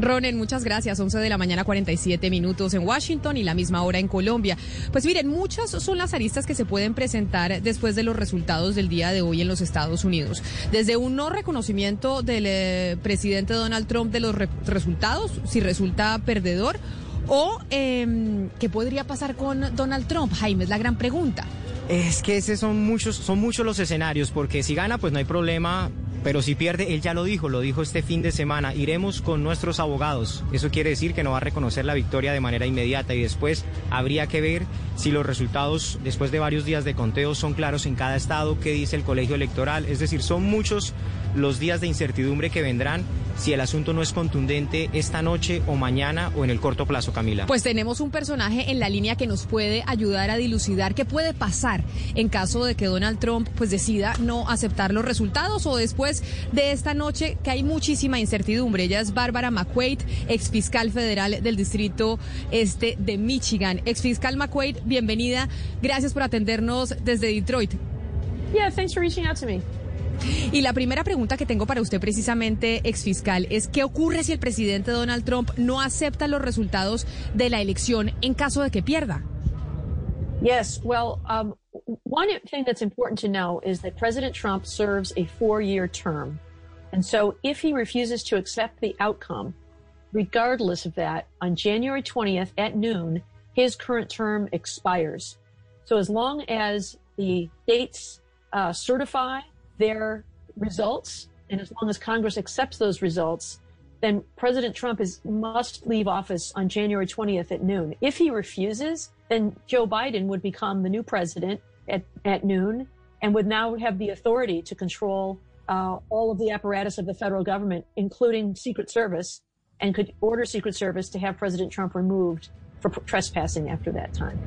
Ronen, muchas gracias. 11 de la mañana, 47 minutos en Washington y la misma hora en Colombia. Pues miren, muchas son las aristas que se pueden presentar después de los resultados del día de hoy en los Estados Unidos. Desde un no reconocimiento del eh, presidente Donald Trump de los re resultados, si resulta perdedor, o eh, qué podría pasar con Donald Trump. Jaime, es la gran pregunta. Es que ese son muchos, son muchos los escenarios, porque si gana, pues no hay problema. Pero si pierde, él ya lo dijo, lo dijo este fin de semana, iremos con nuestros abogados. Eso quiere decir que no va a reconocer la victoria de manera inmediata y después habría que ver si los resultados después de varios días de conteo son claros en cada estado, qué dice el colegio electoral. Es decir, son muchos los días de incertidumbre que vendrán si el asunto no es contundente esta noche o mañana o en el corto plazo, Camila. Pues tenemos un personaje en la línea que nos puede ayudar a dilucidar qué puede pasar en caso de que Donald Trump pues decida no aceptar los resultados o después de esta noche que hay muchísima incertidumbre. Ella es Bárbara McQuaid, exfiscal federal del distrito este de Michigan. Exfiscal McQuaid, bienvenida. Gracias por atendernos desde Detroit. Yeah, thanks for reaching out to me. Y la primera pregunta que tengo para usted precisamente, exfiscal, es ¿qué ocurre si el presidente Donald Trump no acepta los resultados de la elección en caso de que pierda? Yes, well, um, one thing that's important to know is that President Trump serves a four-year term. And so if he refuses to accept the outcome, regardless of that, on January 20th at noon, his current term expires. So as long as the states uh, certify their results, and as long as Congress accepts those results, then President Trump is must leave office on January 20th at noon. If he refuses, then Joe Biden would become the new president at, at noon and would now have the authority to control uh, all of the apparatus of the federal government, including Secret Service, and could order Secret Service to have President Trump removed for trespassing after that time.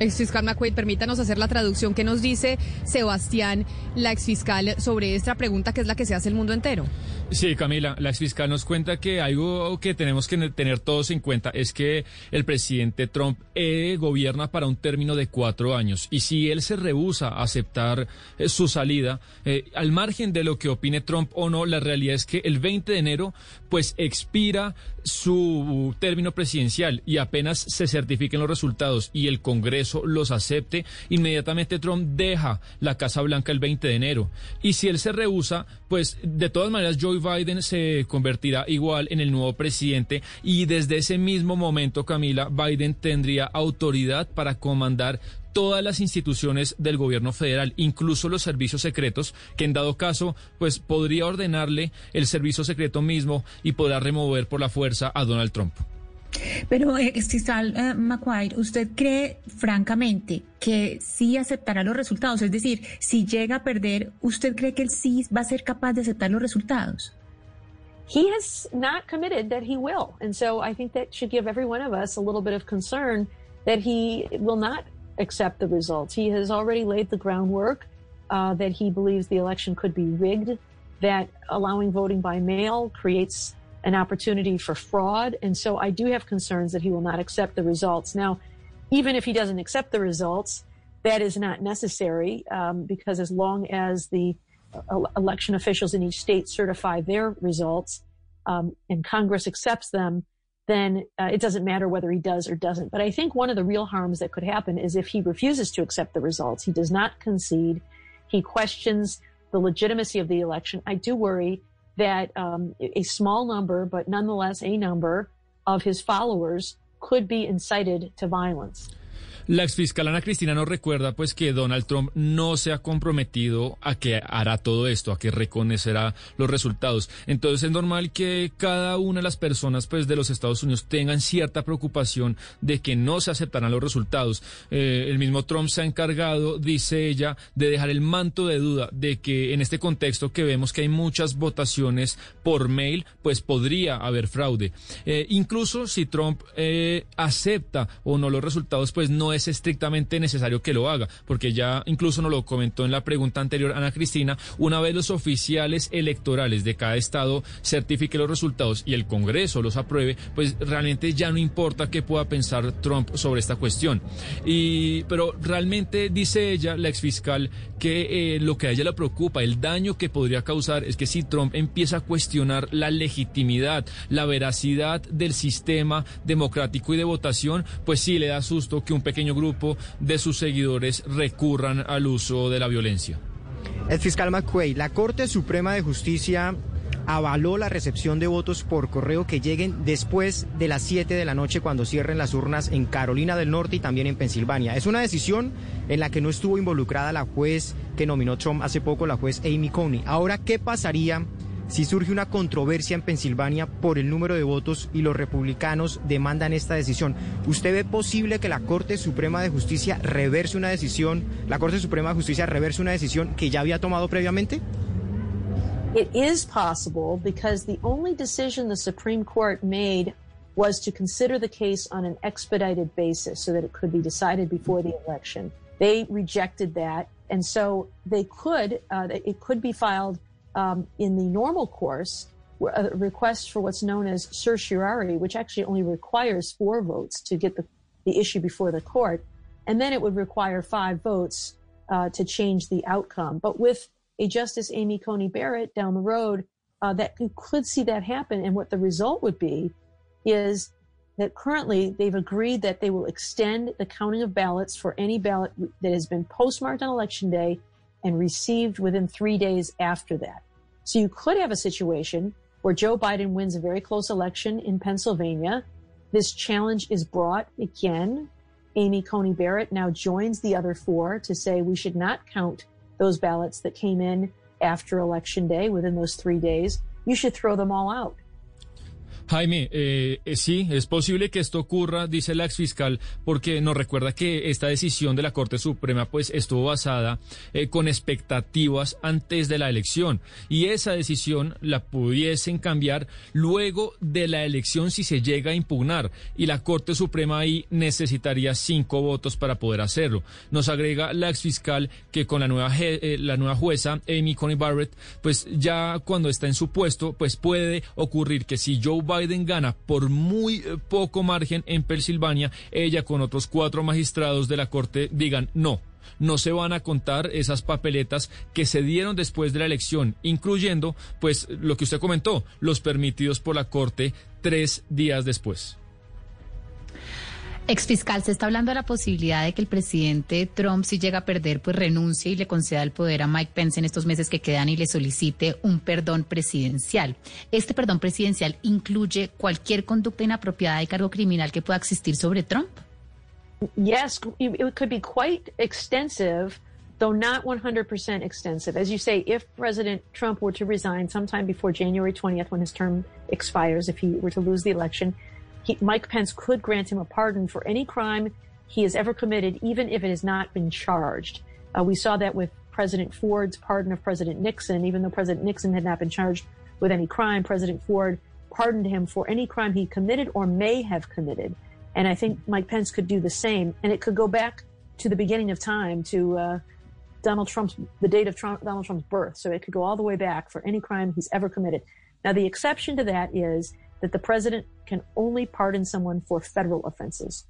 Exfiscal McQuaid, permítanos hacer la traducción que nos dice Sebastián, la exfiscal, sobre esta pregunta que es la que se hace el mundo entero. Sí, Camila, la exfiscal nos cuenta que algo que tenemos que tener todos en cuenta es que el presidente Trump eh, gobierna para un término de cuatro años y si él se rehúsa a aceptar eh, su salida, eh, al margen de lo que opine Trump o no, la realidad es que el 20 de enero pues expira su término presidencial y apenas se certifiquen los resultados y el Congreso los acepte, inmediatamente Trump deja la Casa Blanca el 20 de enero. Y si él se rehúsa, pues de todas maneras Joe Biden se convertirá igual en el nuevo presidente y desde ese mismo momento, Camila, Biden tendría autoridad para comandar todas las instituciones del gobierno federal, incluso los servicios secretos, que en dado caso, pues podría ordenarle el servicio secreto mismo y podrá remover por la fuerza a Donald Trump. Pero, Exisal eh, McQuaid, ¿usted cree francamente que sí aceptará los resultados? Es decir, si llega a perder, ¿usted cree que él sí va a ser capaz de aceptar los resultados? He has not committed that he will. And so I think that should give every one of us a little bit of concern that he will not accept the results. He has already laid the groundwork uh, that he believes the election could be rigged, that allowing voting by mail creates an opportunity for fraud. And so I do have concerns that he will not accept the results. Now, even if he doesn't accept the results, that is not necessary um, because as long as the uh, election officials in each state certify their results um, and Congress accepts them, then uh, it doesn't matter whether he does or doesn't. But I think one of the real harms that could happen is if he refuses to accept the results, he does not concede, he questions the legitimacy of the election. I do worry that um, a small number, but nonetheless a number of his followers could be incited to violence. La exfiscal Ana Cristina nos recuerda pues que Donald Trump no se ha comprometido a que hará todo esto, a que reconocerá los resultados. Entonces es normal que cada una de las personas pues de los Estados Unidos tengan cierta preocupación de que no se aceptarán los resultados. Eh, el mismo Trump se ha encargado, dice ella, de dejar el manto de duda de que en este contexto que vemos que hay muchas votaciones por mail, pues podría haber fraude. Eh, incluso si Trump eh, acepta o no los resultados, pues no es estrictamente necesario que lo haga, porque ya incluso nos lo comentó en la pregunta anterior Ana Cristina, una vez los oficiales electorales de cada estado certifiquen los resultados y el Congreso los apruebe, pues realmente ya no importa qué pueda pensar Trump sobre esta cuestión. Y, pero realmente dice ella, la exfiscal, que eh, lo que a ella le preocupa, el daño que podría causar es que si Trump empieza a cuestionar la legitimidad, la veracidad del sistema democrático y de votación, pues sí le da susto que un pequeño grupo de sus seguidores recurran al uso de la violencia. El fiscal McQuay, la Corte Suprema de Justicia avaló la recepción de votos por correo que lleguen después de las 7 de la noche cuando cierren las urnas en Carolina del Norte y también en Pensilvania. Es una decisión en la que no estuvo involucrada la juez que nominó Trump hace poco, la juez Amy Coney. Ahora, ¿qué pasaría si surge una controversia en Pensilvania por el número de votos y los republicanos demandan esta decisión. ¿Usted ve posible que la Corte Suprema de Justicia reverse una decisión, la Corte Suprema de Justicia reverse una decisión que ya había tomado previamente? It is possible because the only decision the Supreme Court made was to consider the case on an expedited basis so that it could be decided before the election. They rejected that, and so they could, uh, it could be filed um, in the normal course, a request for what's known as certiorari, which actually only requires four votes to get the, the issue before the court. And then it would require five votes uh, to change the outcome. But with a Justice Amy Coney Barrett down the road, uh, that you could see that happen. And what the result would be is that currently they've agreed that they will extend the counting of ballots for any ballot that has been postmarked on election day and received within three days after that. So you could have a situation where Joe Biden wins a very close election in Pennsylvania. This challenge is brought again. Amy Coney Barrett now joins the other four to say we should not count those ballots that came in after election day within those three days. You should throw them all out. Jaime, eh, sí, es posible que esto ocurra, dice la exfiscal, porque nos recuerda que esta decisión de la Corte Suprema pues estuvo basada eh, con expectativas antes de la elección y esa decisión la pudiesen cambiar luego de la elección si se llega a impugnar y la Corte Suprema ahí necesitaría cinco votos para poder hacerlo. Nos agrega la exfiscal que con la nueva eh, la nueva jueza Amy Coney Barrett pues ya cuando está en su puesto pues puede ocurrir que si Joe Biden Biden gana por muy eh, poco margen en Pensilvania, ella con otros cuatro magistrados de la Corte digan no. No se van a contar esas papeletas que se dieron después de la elección, incluyendo, pues, lo que usted comentó, los permitidos por la Corte tres días después. Exfiscal, se está hablando de la posibilidad de que el presidente Trump, si llega a perder, pues renuncie y le conceda el poder a Mike Pence en estos meses que quedan y le solicite un perdón presidencial. Este perdón presidencial incluye cualquier conducta inapropiada y cargo criminal que pueda existir sobre Trump. Yes, it could be quite extensive. Though not 100% extensive. As you say, if President Trump were to resign sometime before January 20th, when his term expires, if he were to lose the election, he, Mike Pence could grant him a pardon for any crime he has ever committed, even if it has not been charged. Uh, we saw that with President Ford's pardon of President Nixon, even though President Nixon had not been charged with any crime, President Ford pardoned him for any crime he committed or may have committed. And I think Mike Pence could do the same. And it could go back to the beginning of time, to uh, Donald Trump's, the date of Trump, Donald Trump's birth. So it could go all the way back for any crime he's ever committed. Now, the exception to that is that the president can only pardon someone for federal offenses.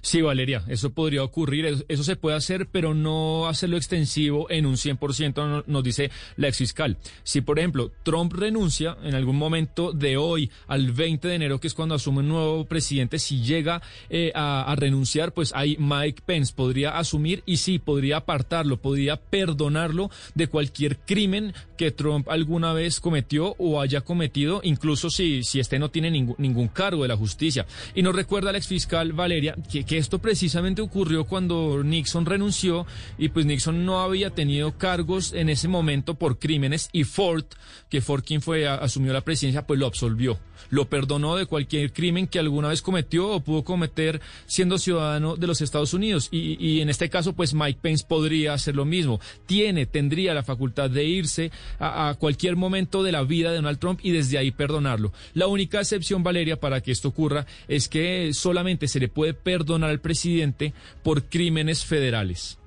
Sí, Valeria, eso podría ocurrir, eso, se puede hacer, pero no hacerlo extensivo en un 100%, nos dice la exfiscal. Si, por ejemplo, Trump renuncia en algún momento de hoy al 20 de enero, que es cuando asume un nuevo presidente, si llega eh, a, renunciar, pues ahí Mike Pence podría asumir y sí, podría apartarlo, podría perdonarlo de cualquier crimen que Trump alguna vez cometió o haya cometido, incluso si, si este no tiene ningún, ningún cargo de la justicia. Y nos recuerda la exfiscal Valeria que, esto precisamente ocurrió cuando Nixon renunció y pues Nixon no había tenido cargos en ese momento por crímenes y Ford, que Ford quien fue asumió la presidencia, pues lo absolvió, lo perdonó de cualquier crimen que alguna vez cometió o pudo cometer siendo ciudadano de los Estados Unidos. Y, y en este caso pues Mike Pence podría hacer lo mismo, tiene, tendría la facultad de irse a, a cualquier momento de la vida de Donald Trump y desde ahí perdonarlo. La única excepción, Valeria, para que esto ocurra es que solamente se le puede perdonar al presidente por crímenes federales.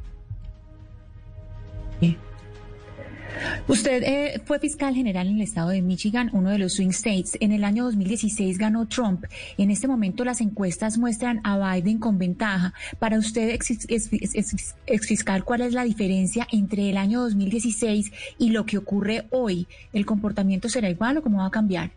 Usted eh, fue fiscal general en el estado de Michigan, uno de los swing states. En el año 2016 ganó Trump. En este momento las encuestas muestran a Biden con ventaja. Para usted, ex, fiscal, ¿cuál es la diferencia entre el año 2016 y lo que ocurre hoy? ¿El comportamiento será igual o cómo va a cambiar?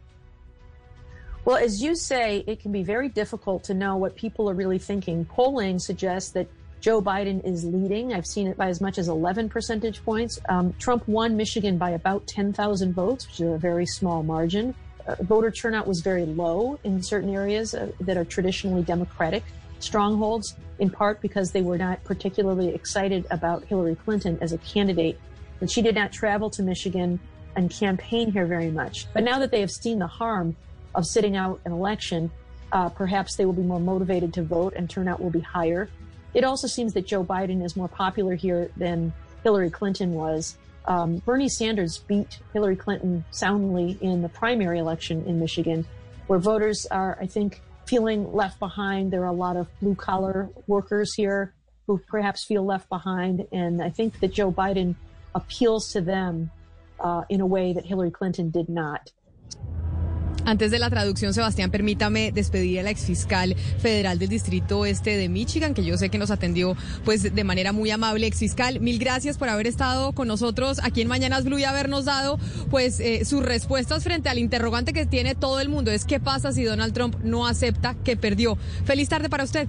Well, as you say, it can be very difficult to know what people are really thinking. Polling suggests that Joe Biden is leading. I've seen it by as much as 11 percentage points. Um, Trump won Michigan by about 10,000 votes, which is a very small margin. Uh, voter turnout was very low in certain areas uh, that are traditionally Democratic strongholds, in part because they were not particularly excited about Hillary Clinton as a candidate. And she did not travel to Michigan and campaign here very much. But now that they have seen the harm of sitting out an election, uh, perhaps they will be more motivated to vote and turnout will be higher. It also seems that Joe Biden is more popular here than Hillary Clinton was. Um, Bernie Sanders beat Hillary Clinton soundly in the primary election in Michigan, where voters are, I think, feeling left behind. There are a lot of blue collar workers here who perhaps feel left behind. And I think that Joe Biden appeals to them uh, in a way that Hillary Clinton did not. Antes de la traducción, Sebastián, permítame despedir a la exfiscal federal del Distrito Este de Michigan, que yo sé que nos atendió pues de manera muy amable. Exfiscal, mil gracias por haber estado con nosotros aquí en Mañanas Blue y habernos dado pues eh, sus respuestas frente al interrogante que tiene todo el mundo. Es qué pasa si Donald Trump no acepta que perdió. Feliz tarde para usted.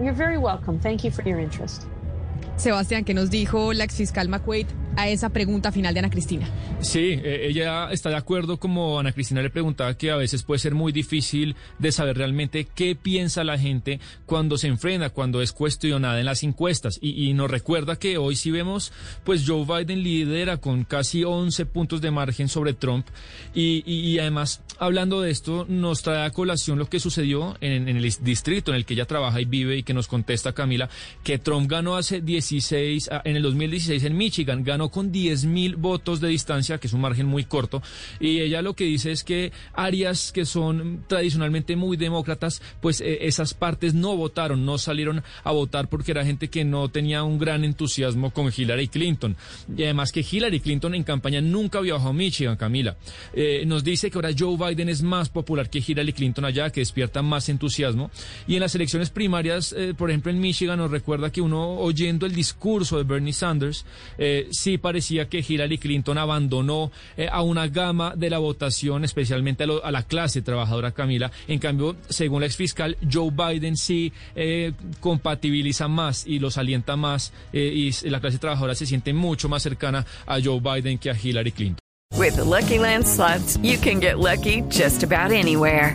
You're very welcome. Thank you for your interest. Sebastián, ¿qué nos dijo la exfiscal McQuaid a esa pregunta final de Ana Cristina? Sí, eh, ella está de acuerdo, como Ana Cristina le preguntaba, que a veces puede ser muy difícil de saber realmente qué piensa la gente cuando se enfrenta, cuando es cuestionada en las encuestas. Y, y nos recuerda que hoy sí vemos, pues Joe Biden lidera con casi 11 puntos de margen sobre Trump. Y, y, y además, hablando de esto, nos trae a colación lo que sucedió en, en, el distrito en el que ella trabaja y vive y que nos contesta Camila, que Trump ganó hace 16, en el 2016 en Michigan, ganó con 10 mil votos de distancia, que es un margen muy corto, y ella lo que dice es que áreas que son tradicionalmente muy demócratas, pues eh, esas partes no votaron, no salieron a votar porque era gente que no tenía un gran entusiasmo con Hillary Clinton. Y además que Hillary Clinton en campaña nunca viajó a Michigan, Camila. Eh, nos dice que ahora Joe Biden es más popular que Hillary Clinton allá, que despierta más entusiasmo. Y en las elecciones primarias, eh, por ejemplo en Michigan, nos recuerda que uno oyendo el discurso de Bernie Sanders, eh, parecía que Hillary Clinton abandonó eh, a una gama de la votación, especialmente a, lo, a, la clase trabajadora Camila. En cambio, según la exfiscal, Joe Biden sí eh, compatibiliza más y los alienta más y la clase trabajadora se siente mucho más cercana a Joe Biden que a Hillary Clinton. With the Lucky Land you can get lucky just about anywhere.